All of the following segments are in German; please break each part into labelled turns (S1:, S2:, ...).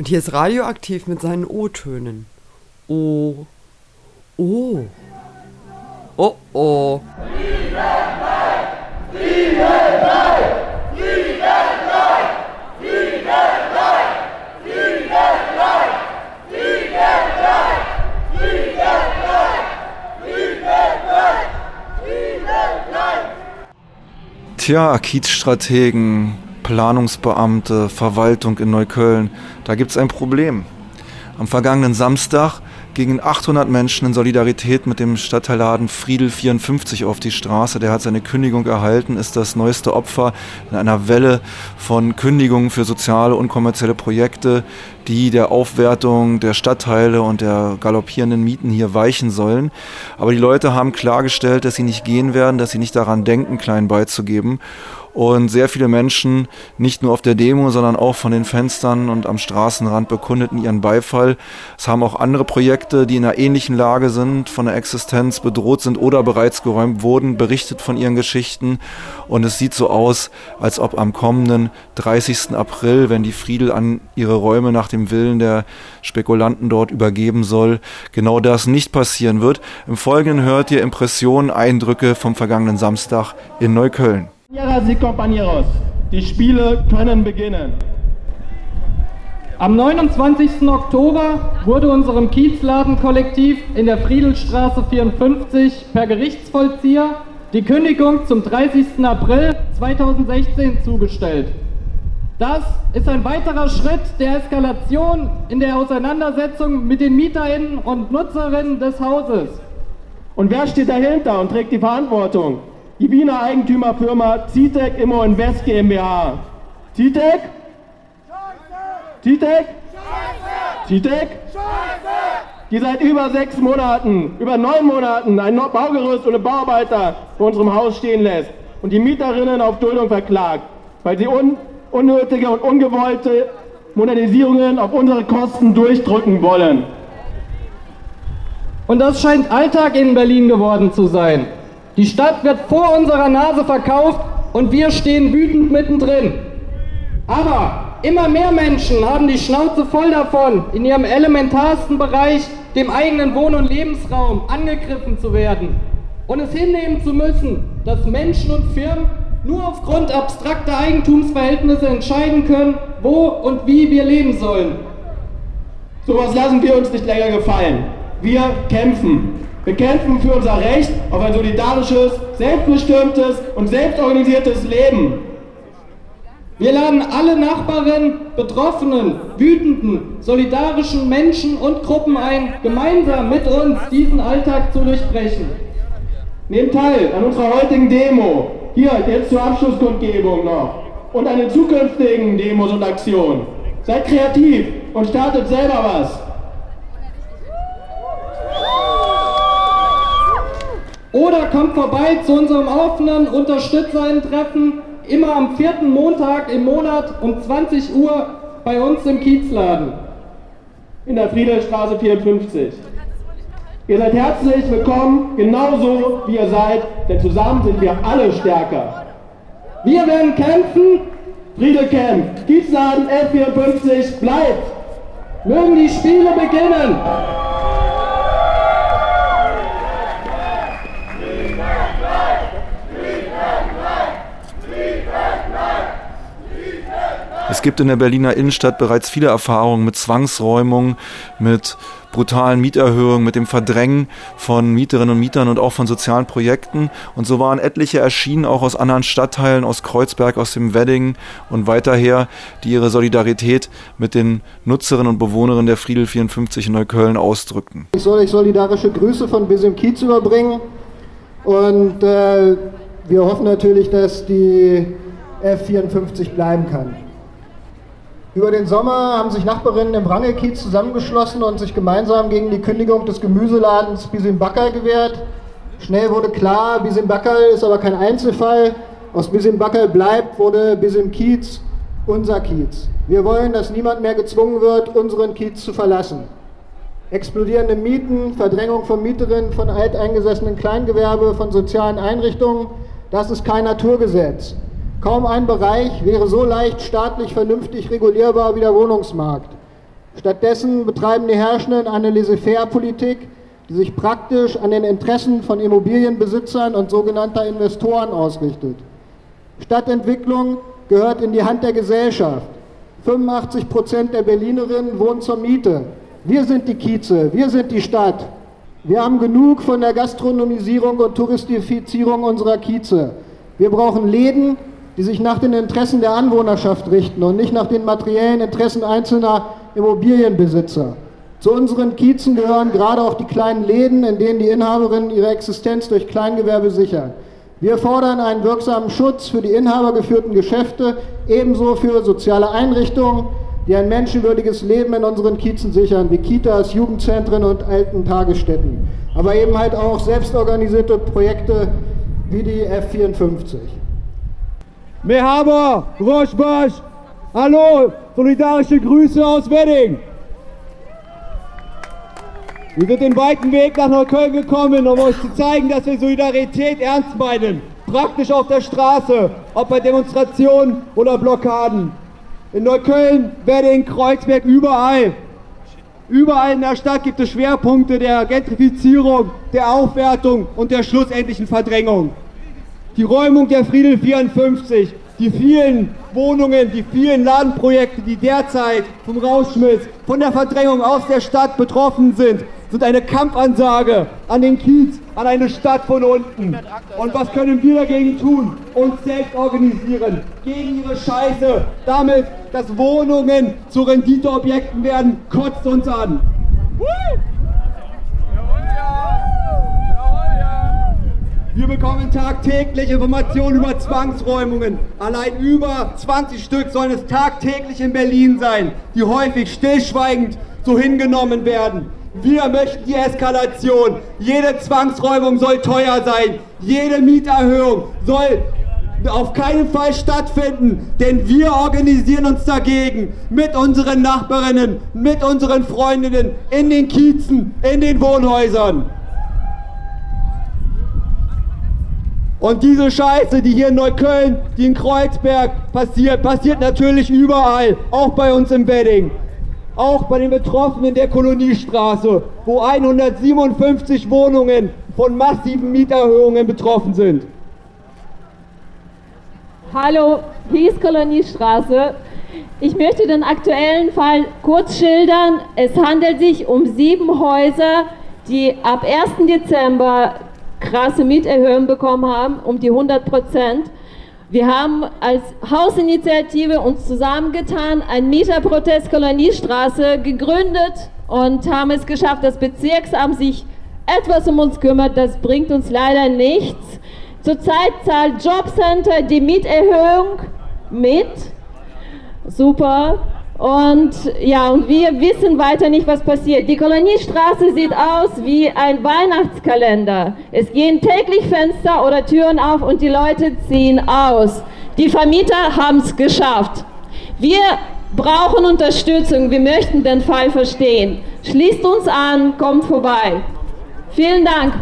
S1: Und hier ist radioaktiv mit seinen O-Tönen. O. O. Oh oh.
S2: Tja, Kiezstrategen, Planungsbeamte, Verwaltung in Neukölln, da gibt es ein Problem. Am vergangenen Samstag gingen 800 Menschen in Solidarität mit dem Stadtteilladen Friedel 54 auf die Straße. Der hat seine Kündigung erhalten, ist das neueste Opfer in einer Welle von Kündigungen für soziale und kommerzielle Projekte, die der Aufwertung der Stadtteile und der galoppierenden Mieten hier weichen sollen. Aber die Leute haben klargestellt, dass sie nicht gehen werden, dass sie nicht daran denken, klein beizugeben und sehr viele Menschen, nicht nur auf der Demo, sondern auch von den Fenstern und am Straßenrand bekundeten ihren Beifall. Es haben auch andere Projekte, die in einer ähnlichen Lage sind, von der Existenz bedroht sind oder bereits geräumt wurden, berichtet von ihren Geschichten. Und es sieht so aus, als ob am kommenden 30. April, wenn die Friedel an ihre Räume nach dem Willen der Spekulanten dort übergeben soll, genau das nicht passieren wird. Im Folgenden hört ihr Impressionen, Eindrücke vom vergangenen Samstag in Neukölln.
S3: Y compañeros, die Spiele können beginnen.
S4: Am 29. Oktober wurde unserem Kiezladenkollektiv in der Friedelstraße 54 per Gerichtsvollzieher die Kündigung zum 30. April 2016 zugestellt. Das ist ein weiterer Schritt der Eskalation in der Auseinandersetzung mit den MieterInnen und Nutzerinnen des Hauses.
S3: Und wer steht dahinter und trägt die Verantwortung? Die Wiener Eigentümerfirma Citec Immo Invest GmbH. Citec? Citec? Citec? Die seit über sechs Monaten, über neun Monaten ein Baugerüst und Bauarbeiter vor unserem Haus stehen lässt und die Mieterinnen auf Duldung verklagt, weil sie un unnötige und ungewollte Modernisierungen auf unsere Kosten durchdrücken wollen.
S4: Und das scheint Alltag in Berlin geworden zu sein. Die Stadt wird vor unserer Nase verkauft und wir stehen wütend mittendrin. Aber immer mehr Menschen haben die Schnauze voll davon, in ihrem elementarsten Bereich, dem eigenen Wohn- und Lebensraum, angegriffen zu werden und es hinnehmen zu müssen, dass Menschen und Firmen nur aufgrund abstrakter Eigentumsverhältnisse entscheiden können, wo und wie wir leben sollen.
S3: Sowas lassen wir uns nicht länger gefallen. Wir kämpfen. Wir kämpfen für unser Recht auf ein solidarisches, selbstbestimmtes und selbstorganisiertes Leben.
S4: Wir laden alle Nachbarinnen, Betroffenen, wütenden, solidarischen Menschen und Gruppen ein, gemeinsam mit uns diesen Alltag zu durchbrechen.
S3: Nehmt teil an unserer heutigen Demo, hier jetzt zur Abschlusskundgebung noch, und an den zukünftigen Demos und Aktionen. Seid kreativ und startet selber was.
S4: Oder kommt vorbei zu unserem offenen Unterstützerinnen-Treffen, immer am vierten Montag im Monat um 20 Uhr bei uns im Kiezladen.
S3: In der Friedrichstraße 54. Ihr seid herzlich willkommen, genauso wie ihr seid, denn zusammen sind wir alle stärker.
S4: Wir werden kämpfen.
S3: Friedel kämpft. Kiezladen F54 bleibt.
S4: Mögen die Spiele beginnen.
S2: Es gibt in der Berliner Innenstadt bereits viele Erfahrungen mit Zwangsräumungen, mit brutalen Mieterhöhungen, mit dem Verdrängen von Mieterinnen und Mietern und auch von sozialen Projekten. Und so waren etliche erschienen, auch aus anderen Stadtteilen, aus Kreuzberg, aus dem Wedding und weiterher, die ihre Solidarität mit den Nutzerinnen und Bewohnerinnen der Friedel 54 in Neukölln ausdrückten.
S5: Ich soll euch solidarische Grüße von Bisim Kiez überbringen und äh, wir hoffen natürlich, dass die F54 bleiben kann. Über den Sommer haben sich Nachbarinnen im Wrangelkiez zusammengeschlossen und sich gemeinsam gegen die Kündigung des Gemüseladens Bisim Bakkal gewehrt. Schnell wurde klar, Bisim Bakkal ist aber kein Einzelfall. Aus Bisim Bakkal bleibt, wurde Bisim unser Kiez. Wir wollen, dass niemand mehr gezwungen wird, unseren Kiez zu verlassen. Explodierende Mieten, Verdrängung von Mieterinnen, von alteingesessenen Kleingewerbe, von sozialen Einrichtungen, das ist kein Naturgesetz. Kaum ein Bereich wäre so leicht staatlich vernünftig regulierbar wie der Wohnungsmarkt. Stattdessen betreiben die Herrschenden eine Laissez-faire-Politik, die sich praktisch an den Interessen von Immobilienbesitzern und sogenannter Investoren ausrichtet. Stadtentwicklung gehört in die Hand der Gesellschaft. 85 Prozent der Berlinerinnen wohnen zur Miete. Wir sind die Kieze, wir sind die Stadt. Wir haben genug von der Gastronomisierung und Touristifizierung unserer Kieze. Wir brauchen Läden, die sich nach den Interessen der Anwohnerschaft richten und nicht nach den materiellen Interessen einzelner Immobilienbesitzer. Zu unseren Kiezen gehören gerade auch die kleinen Läden, in denen die Inhaberinnen ihre Existenz durch Kleingewerbe sichern. Wir fordern einen wirksamen Schutz für die inhabergeführten Geschäfte, ebenso für soziale Einrichtungen, die ein menschenwürdiges Leben in unseren Kiezen sichern, wie Kitas, Jugendzentren und alten Tagesstätten. Aber eben halt auch selbstorganisierte Projekte wie die F54.
S6: Mehaber, Roschbasch, hallo, solidarische Grüße aus Wedding. Wir sind den weiten Weg nach Neukölln gekommen, um euch zu zeigen, dass wir Solidarität ernst meinen. Praktisch auf der Straße, ob bei Demonstrationen oder Blockaden. In Neukölln, Wedding, Kreuzberg, überall. Überall in der Stadt gibt es Schwerpunkte der Gentrifizierung, der Aufwertung und der schlussendlichen Verdrängung. Die Räumung der Friedel 54, die vielen Wohnungen, die vielen Ladenprojekte, die derzeit vom Rauschmiss, von der Verdrängung aus der Stadt betroffen sind, sind eine Kampfansage an den Kiez, an eine Stadt von unten. Und was können wir dagegen tun? Uns selbst organisieren, gegen ihre Scheiße, damit, dass Wohnungen zu Renditeobjekten werden, kotzt uns an. Wir bekommen tagtäglich Informationen über Zwangsräumungen. Allein über 20 Stück sollen es tagtäglich in Berlin sein, die häufig stillschweigend so hingenommen werden. Wir möchten die Eskalation. Jede Zwangsräumung soll teuer sein. Jede Mieterhöhung soll auf keinen Fall stattfinden, denn wir organisieren uns dagegen mit unseren Nachbarinnen, mit unseren Freundinnen in den Kiezen, in den Wohnhäusern. Und diese Scheiße, die hier in Neukölln, die in Kreuzberg passiert, passiert natürlich überall, auch bei uns im Wedding. Auch bei den Betroffenen der Koloniestraße, wo 157 Wohnungen von massiven Mieterhöhungen betroffen sind.
S7: Hallo, hier ist Koloniestraße. Ich möchte den aktuellen Fall kurz schildern. Es handelt sich um sieben Häuser, die ab 1. Dezember krasse Mieterhöhungen bekommen haben, um die 100 Prozent. Wir haben als Hausinitiative uns zusammengetan, ein Mieterprotest Koloniestraße gegründet und haben es geschafft, dass Bezirksamt sich etwas um uns kümmert. Das bringt uns leider nichts. Zurzeit zahlt Jobcenter die Mieterhöhung mit. Super. Und ja, und wir wissen weiter nicht, was passiert. Die Koloniestraße sieht aus wie ein Weihnachtskalender. Es gehen täglich Fenster oder Türen auf und die Leute ziehen aus. Die Vermieter haben es geschafft. Wir brauchen Unterstützung. Wir möchten den Fall verstehen. Schließt uns an, kommt vorbei. Vielen Dank.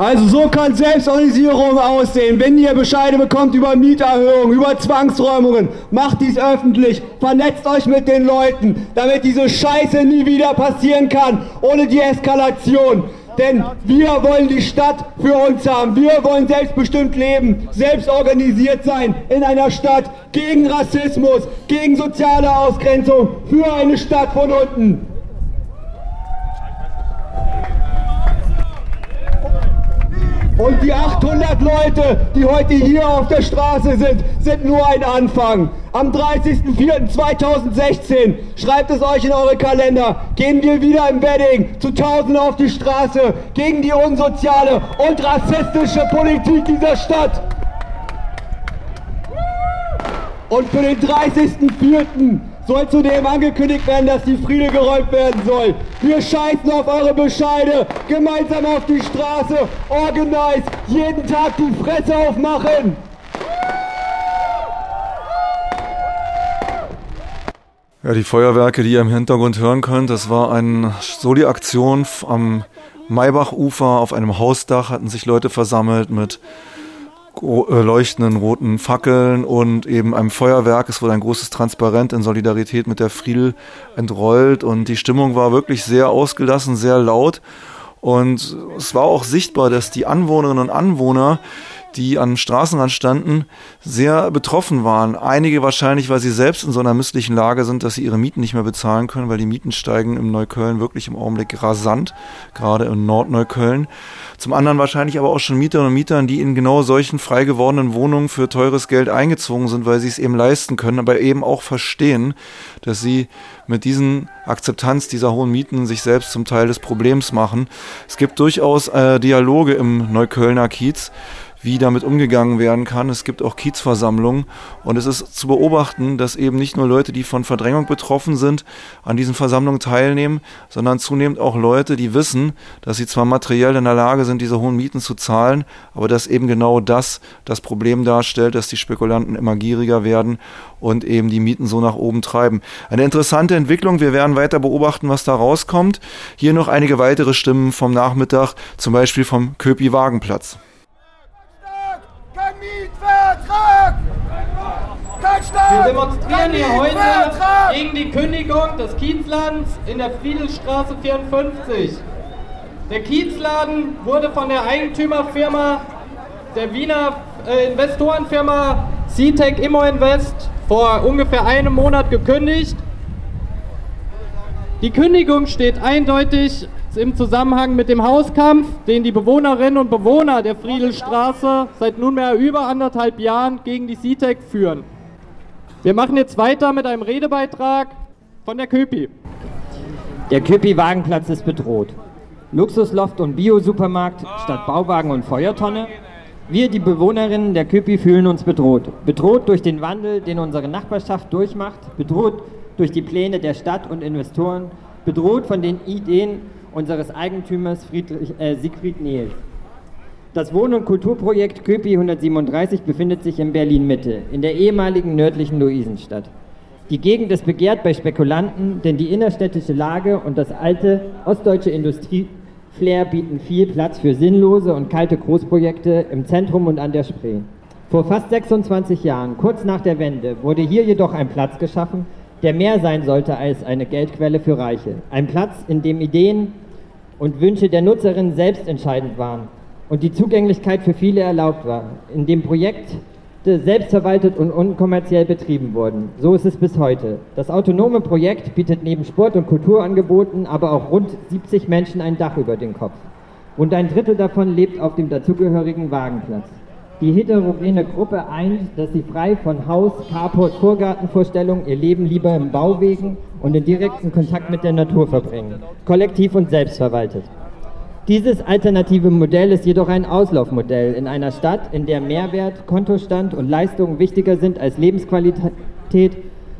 S6: Also so kann Selbstorganisierung aussehen. Wenn ihr Bescheide bekommt über Mieterhöhungen, über Zwangsräumungen, macht dies öffentlich, vernetzt euch mit den Leuten, damit diese Scheiße nie wieder passieren kann, ohne die Eskalation. Denn wir wollen die Stadt für uns haben. Wir wollen selbstbestimmt leben, selbst organisiert sein in einer Stadt gegen Rassismus, gegen soziale Ausgrenzung, für eine Stadt von unten. Und die 800 Leute, die heute hier auf der Straße sind, sind nur ein Anfang. Am 30.04.2016, schreibt es euch in eure Kalender, gehen wir wieder im Wedding zu Tausenden auf die Straße gegen die unsoziale und rassistische Politik dieser Stadt. Und für den 30.04 soll zudem angekündigt werden, dass die Friede geräumt werden soll. Wir scheißen auf eure Bescheide, gemeinsam auf die Straße, organize, jeden Tag die Fresse aufmachen.
S2: Ja, die Feuerwerke, die ihr im Hintergrund hören könnt, das war eine Soli-Aktion am Maybachufer auf einem Hausdach, hatten sich Leute versammelt mit leuchtenden roten Fackeln und eben einem Feuerwerk. Es wurde ein großes Transparent in Solidarität mit der Friedel entrollt und die Stimmung war wirklich sehr ausgelassen, sehr laut. Und es war auch sichtbar, dass die Anwohnerinnen und Anwohner die am Straßenrand standen, sehr betroffen waren. Einige wahrscheinlich, weil sie selbst in so einer misslichen Lage sind, dass sie ihre Mieten nicht mehr bezahlen können, weil die Mieten steigen im Neukölln wirklich im Augenblick rasant, gerade in Nordneukölln. Zum anderen wahrscheinlich aber auch schon Mieterinnen und Mieter, die in genau solchen frei gewordenen Wohnungen für teures Geld eingezogen sind, weil sie es eben leisten können, aber eben auch verstehen, dass sie mit diesen Akzeptanz dieser hohen Mieten sich selbst zum Teil des Problems machen. Es gibt durchaus äh, Dialoge im Neuköllner Kiez wie damit umgegangen werden kann. Es gibt auch Kiezversammlungen und es ist zu beobachten, dass eben nicht nur Leute, die von Verdrängung betroffen sind, an diesen Versammlungen teilnehmen, sondern zunehmend auch Leute, die wissen, dass sie zwar materiell in der Lage sind, diese hohen Mieten zu zahlen, aber dass eben genau das das Problem darstellt, dass die Spekulanten immer gieriger werden und eben die Mieten so nach oben treiben. Eine interessante Entwicklung. Wir werden weiter beobachten, was da rauskommt. Hier noch einige weitere Stimmen vom Nachmittag, zum Beispiel vom Köpi-Wagenplatz.
S4: Wir demonstrieren hier heute gegen die Kündigung des Kiezladens in der Friedelstraße 54. Der Kiezladen wurde von der Eigentümerfirma, der Wiener äh, Investorenfirma CTEC Immo Invest vor ungefähr einem Monat gekündigt. Die Kündigung steht eindeutig im Zusammenhang mit dem Hauskampf, den die Bewohnerinnen und Bewohner der Friedelstraße seit nunmehr über anderthalb Jahren gegen die CTEC führen. Wir machen jetzt weiter mit einem Redebeitrag von der Köpi.
S8: Der Köpi-Wagenplatz ist bedroht. Luxusloft und Bio-Supermarkt statt Bauwagen und Feuertonne. Wir, die Bewohnerinnen der Köpi, fühlen uns bedroht. Bedroht durch den Wandel, den unsere Nachbarschaft durchmacht. Bedroht durch die Pläne der Stadt und Investoren. Bedroht von den Ideen unseres Eigentümers Friedrich, äh, Siegfried Nehls. Das Wohn- und Kulturprojekt Köpi 137 befindet sich in Berlin-Mitte, in der ehemaligen nördlichen Luisenstadt. Die Gegend ist begehrt bei Spekulanten, denn die innerstädtische Lage und das alte ostdeutsche Industrieflair bieten viel Platz für sinnlose und kalte Großprojekte im Zentrum und an der Spree. Vor fast 26 Jahren, kurz nach der Wende, wurde hier jedoch ein Platz geschaffen, der mehr sein sollte als eine Geldquelle für Reiche. Ein Platz, in dem Ideen und Wünsche der Nutzerinnen selbst entscheidend waren und die Zugänglichkeit für viele erlaubt war, in dem Projekt selbstverwaltet und unkommerziell betrieben wurden. So ist es bis heute. Das autonome Projekt bietet neben Sport- und Kulturangeboten aber auch rund 70 Menschen ein Dach über den Kopf. Rund ein Drittel davon lebt auf dem dazugehörigen Wagenplatz. Die heterogene Gruppe eint, dass sie frei von Haus, Carport, Vorgartenvorstellungen ihr Leben lieber im Bauwegen und in direkten Kontakt mit der Natur verbringen, kollektiv und selbstverwaltet. Dieses alternative Modell ist jedoch ein Auslaufmodell in einer Stadt, in der Mehrwert, Kontostand und Leistungen wichtiger sind als Lebensqualität,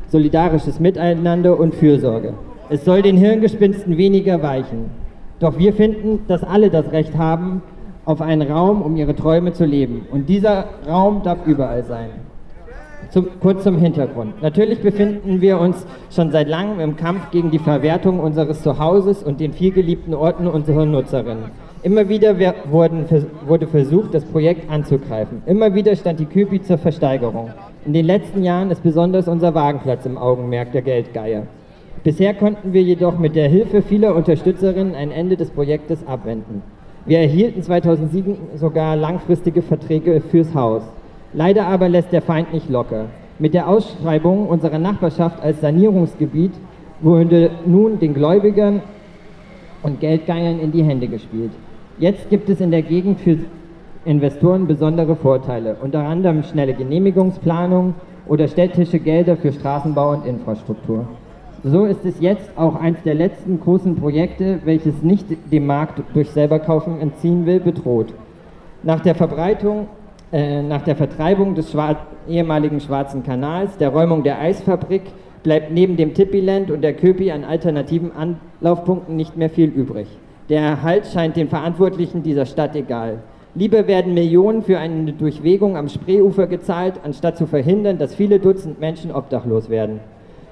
S8: solidarisches Miteinander und Fürsorge. Es soll den Hirngespinsten weniger weichen. Doch wir finden, dass alle das Recht haben auf einen Raum, um ihre Träume zu leben. Und dieser Raum darf überall sein. Zum, kurz zum Hintergrund. Natürlich befinden wir uns schon seit langem im Kampf gegen die Verwertung unseres Zuhauses und den vielgeliebten Orten unserer Nutzerinnen. Immer wieder wurden, wurde versucht, das Projekt anzugreifen. Immer wieder stand die Küpi zur Versteigerung. In den letzten Jahren ist besonders unser Wagenplatz im Augenmerk der Geldgeier. Bisher konnten wir jedoch mit der Hilfe vieler Unterstützerinnen ein Ende des Projektes abwenden. Wir erhielten 2007 sogar langfristige Verträge fürs Haus. Leider aber lässt der Feind nicht locker. Mit der Ausschreibung unserer Nachbarschaft als Sanierungsgebiet wurde nun den Gläubigern und Geldgeiern in die Hände gespielt. Jetzt gibt es in der Gegend für Investoren besondere Vorteile, unter anderem schnelle Genehmigungsplanung oder städtische Gelder für Straßenbau und Infrastruktur. So ist es jetzt auch eines der letzten großen Projekte, welches nicht dem Markt durch Selberkaufen entziehen will, bedroht. Nach der Verbreitung äh, nach der Vertreibung des Schwar ehemaligen Schwarzen Kanals, der Räumung der Eisfabrik, bleibt neben dem Tippiland und der Köpi an alternativen Anlaufpunkten nicht mehr viel übrig. Der Erhalt scheint den Verantwortlichen dieser Stadt egal. Lieber werden Millionen für eine Durchwegung am Spreeufer gezahlt, anstatt zu verhindern, dass viele Dutzend Menschen obdachlos werden.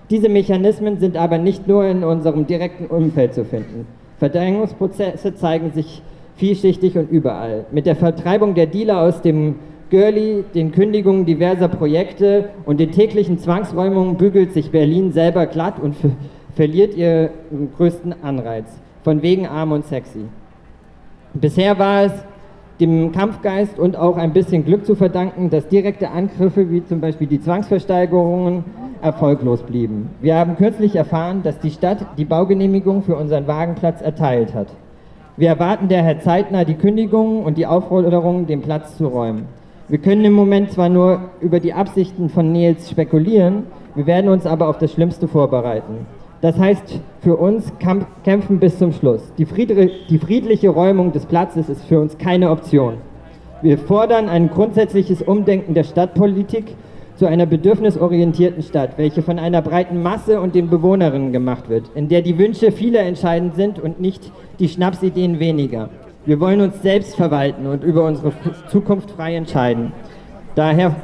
S8: Diese Mechanismen sind aber nicht nur in unserem direkten Umfeld zu finden. Verdrängungsprozesse zeigen sich vielschichtig und überall. Mit der Vertreibung der Dealer aus dem Görli, den Kündigungen diverser Projekte und den täglichen Zwangsräumungen bügelt sich Berlin selber glatt und verliert ihren größten Anreiz. Von wegen arm und sexy. Bisher war es dem Kampfgeist und auch ein bisschen Glück zu verdanken, dass direkte Angriffe wie zum Beispiel die Zwangsversteigerungen erfolglos blieben. Wir haben kürzlich erfahren, dass die Stadt die Baugenehmigung für unseren Wagenplatz erteilt hat. Wir erwarten daher zeitnah die Kündigung und die Aufforderung, den Platz zu räumen. Wir können im Moment zwar nur über die Absichten von Nils spekulieren, wir werden uns aber auf das Schlimmste vorbereiten. Das heißt für uns kämpfen bis zum Schluss. Die, die friedliche Räumung des Platzes ist für uns keine Option. Wir fordern ein grundsätzliches Umdenken der Stadtpolitik zu einer bedürfnisorientierten Stadt, welche von einer breiten Masse und den Bewohnerinnen gemacht wird, in der die Wünsche vieler entscheidend sind und nicht die Schnapsideen weniger. Wir wollen uns selbst verwalten und über unsere Zukunft frei entscheiden. Daher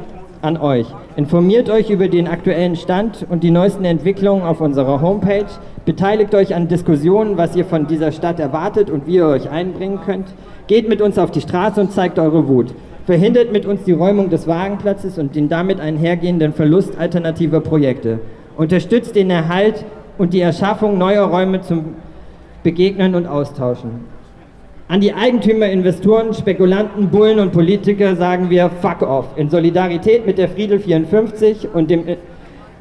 S8: an euch. Informiert euch über den aktuellen Stand und die neuesten Entwicklungen auf unserer Homepage. Beteiligt euch an Diskussionen, was ihr von dieser Stadt erwartet und wie ihr euch einbringen könnt. Geht mit uns auf die Straße und zeigt eure Wut verhindert mit uns die Räumung des Wagenplatzes und den damit einhergehenden Verlust alternativer Projekte, unterstützt den Erhalt und die Erschaffung neuer Räume zum Begegnen und Austauschen. An die Eigentümer, Investoren, Spekulanten, Bullen und Politiker sagen wir Fuck off in Solidarität mit der Friedel 54 und dem,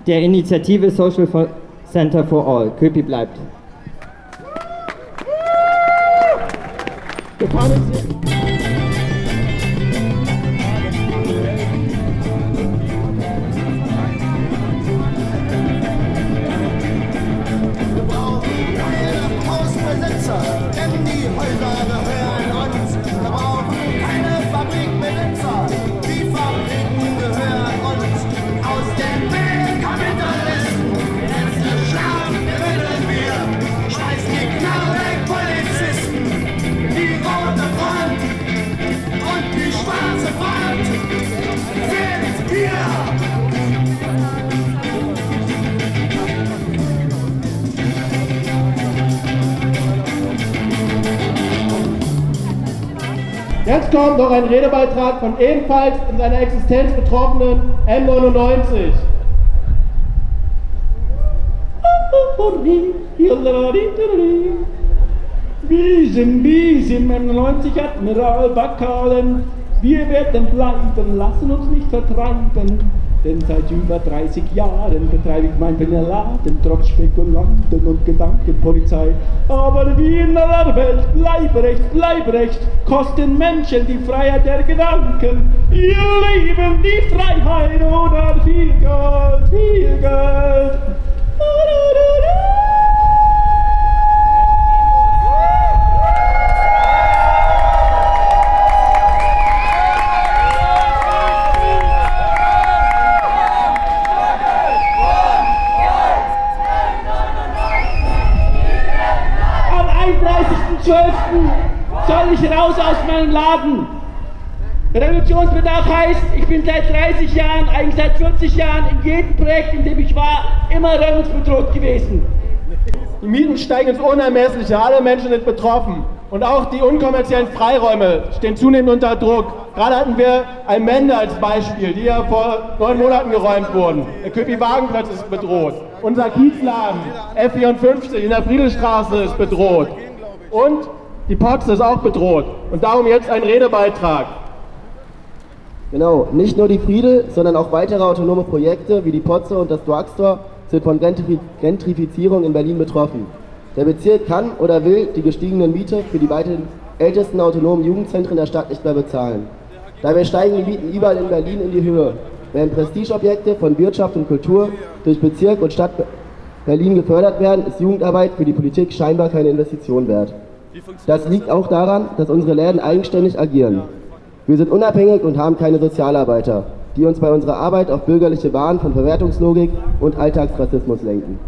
S8: der Initiative Social Center for All. Köpi bleibt. Wir
S3: Jetzt kommt noch ein Redebeitrag von ebenfalls in seiner Existenz betroffenen M99.
S9: Bizim bizim M90 Admiral Bakalen, wir werden bleiben, lassen uns nicht vertreiben. Denn seit über 30 Jahren betreibe ich mein Laden trotz Spekulanten und Gedankenpolizei. Aber wie in aller Welt, Leibrecht, Leibrecht, kosten Menschen die Freiheit der Gedanken. Ihr Leben, die Freiheit oder viel Geld, viel Geld.
S3: Eigentlich seit 40 Jahren in jedem Projekt, in dem ich war, immer räumungsbedroht gewesen.
S10: Die Mieten steigen ins Unermessliche, alle Menschen sind betroffen. Und auch die unkommerziellen Freiräume stehen zunehmend unter Druck. Gerade hatten wir Almende als Beispiel, die ja vor neun Monaten geräumt wurden. Der Köpi-Wagenplatz ist bedroht. Unser Kiezladen F54 in der Friedelstraße ist bedroht. Und die Pox ist auch bedroht und darum jetzt ein Redebeitrag.
S11: Genau, nicht nur die Friedel, sondern auch weitere autonome Projekte wie die Potze und das Drugstore sind von Gentrifizierung in Berlin betroffen. Der Bezirk kann oder will die gestiegenen Miete für die beiden ältesten autonomen Jugendzentren der Stadt nicht mehr bezahlen. Dabei steigen die Mieten überall in Berlin in die Höhe, während Prestigeobjekte von Wirtschaft und Kultur durch Bezirk und Stadt Berlin gefördert werden, ist Jugendarbeit für die Politik scheinbar keine Investition wert. Das liegt auch daran, dass unsere Läden eigenständig agieren. Wir sind unabhängig und haben keine Sozialarbeiter, die uns bei unserer Arbeit auf bürgerliche Bahn von Verwertungslogik und Alltagsrassismus lenken.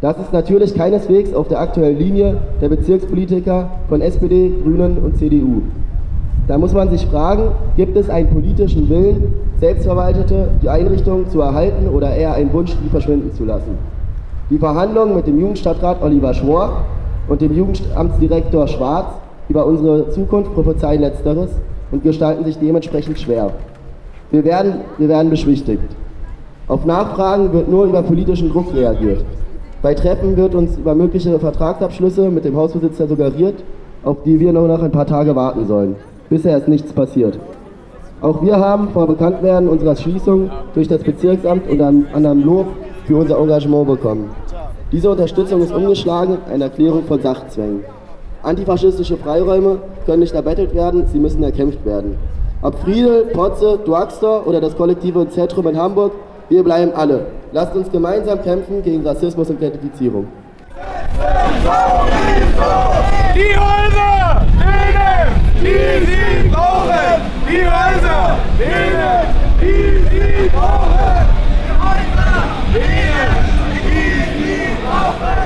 S11: Das ist natürlich keineswegs auf der aktuellen Linie der Bezirkspolitiker von SPD, Grünen und CDU. Da muss man sich fragen, gibt es einen politischen Willen, selbstverwaltete Einrichtungen zu erhalten oder eher einen Wunsch, die verschwinden zu lassen? Die Verhandlungen mit dem Jugendstadtrat Oliver Schwor und dem Jugendamtsdirektor Schwarz über unsere Zukunft prophezeien letzteres und gestalten sich dementsprechend schwer. Wir werden, wir werden beschwichtigt. Auf Nachfragen wird nur über politischen Druck reagiert. Bei Treffen wird uns über mögliche Vertragsabschlüsse mit dem Hausbesitzer suggeriert, auf die wir nur noch ein paar Tage warten sollen. Bisher ist nichts passiert. Auch wir haben vor Bekanntwerden unserer Schließung durch das Bezirksamt unter anderem Lob für unser Engagement bekommen. Diese Unterstützung ist umgeschlagen in eine Erklärung von Sachzwängen. Antifaschistische Freiräume können nicht erbettelt werden, sie müssen erkämpft werden. Ob Friedel, Potze, Duaxtor oder das kollektive Zentrum in Hamburg, wir bleiben alle. Lasst uns gemeinsam kämpfen gegen Rassismus und Gentrifizierung.
S12: Die Häuser, denen, die sie brauchen! Die Häuser, denen, die sie brauchen! Die Häuser, denen, die sie brauchen!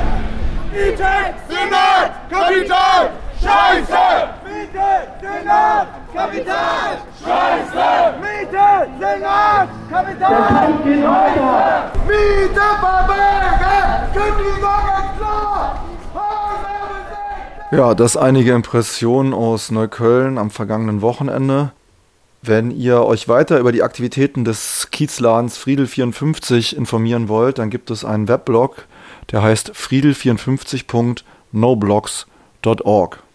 S12: Miete, Senat, Kapital, Scheiße! Miete, Senat, Kapital, Scheiße! Miete, Senat, Kapital, Der Kampf geht weiter! Miete verbergen, Kündigung ist klar!
S2: Ja, das einige Impressionen aus Neukölln am vergangenen Wochenende. Wenn ihr euch weiter über die Aktivitäten des Kiezladens Friedel54 informieren wollt, dann gibt es einen Weblog, der heißt friedel54.noblogs.org.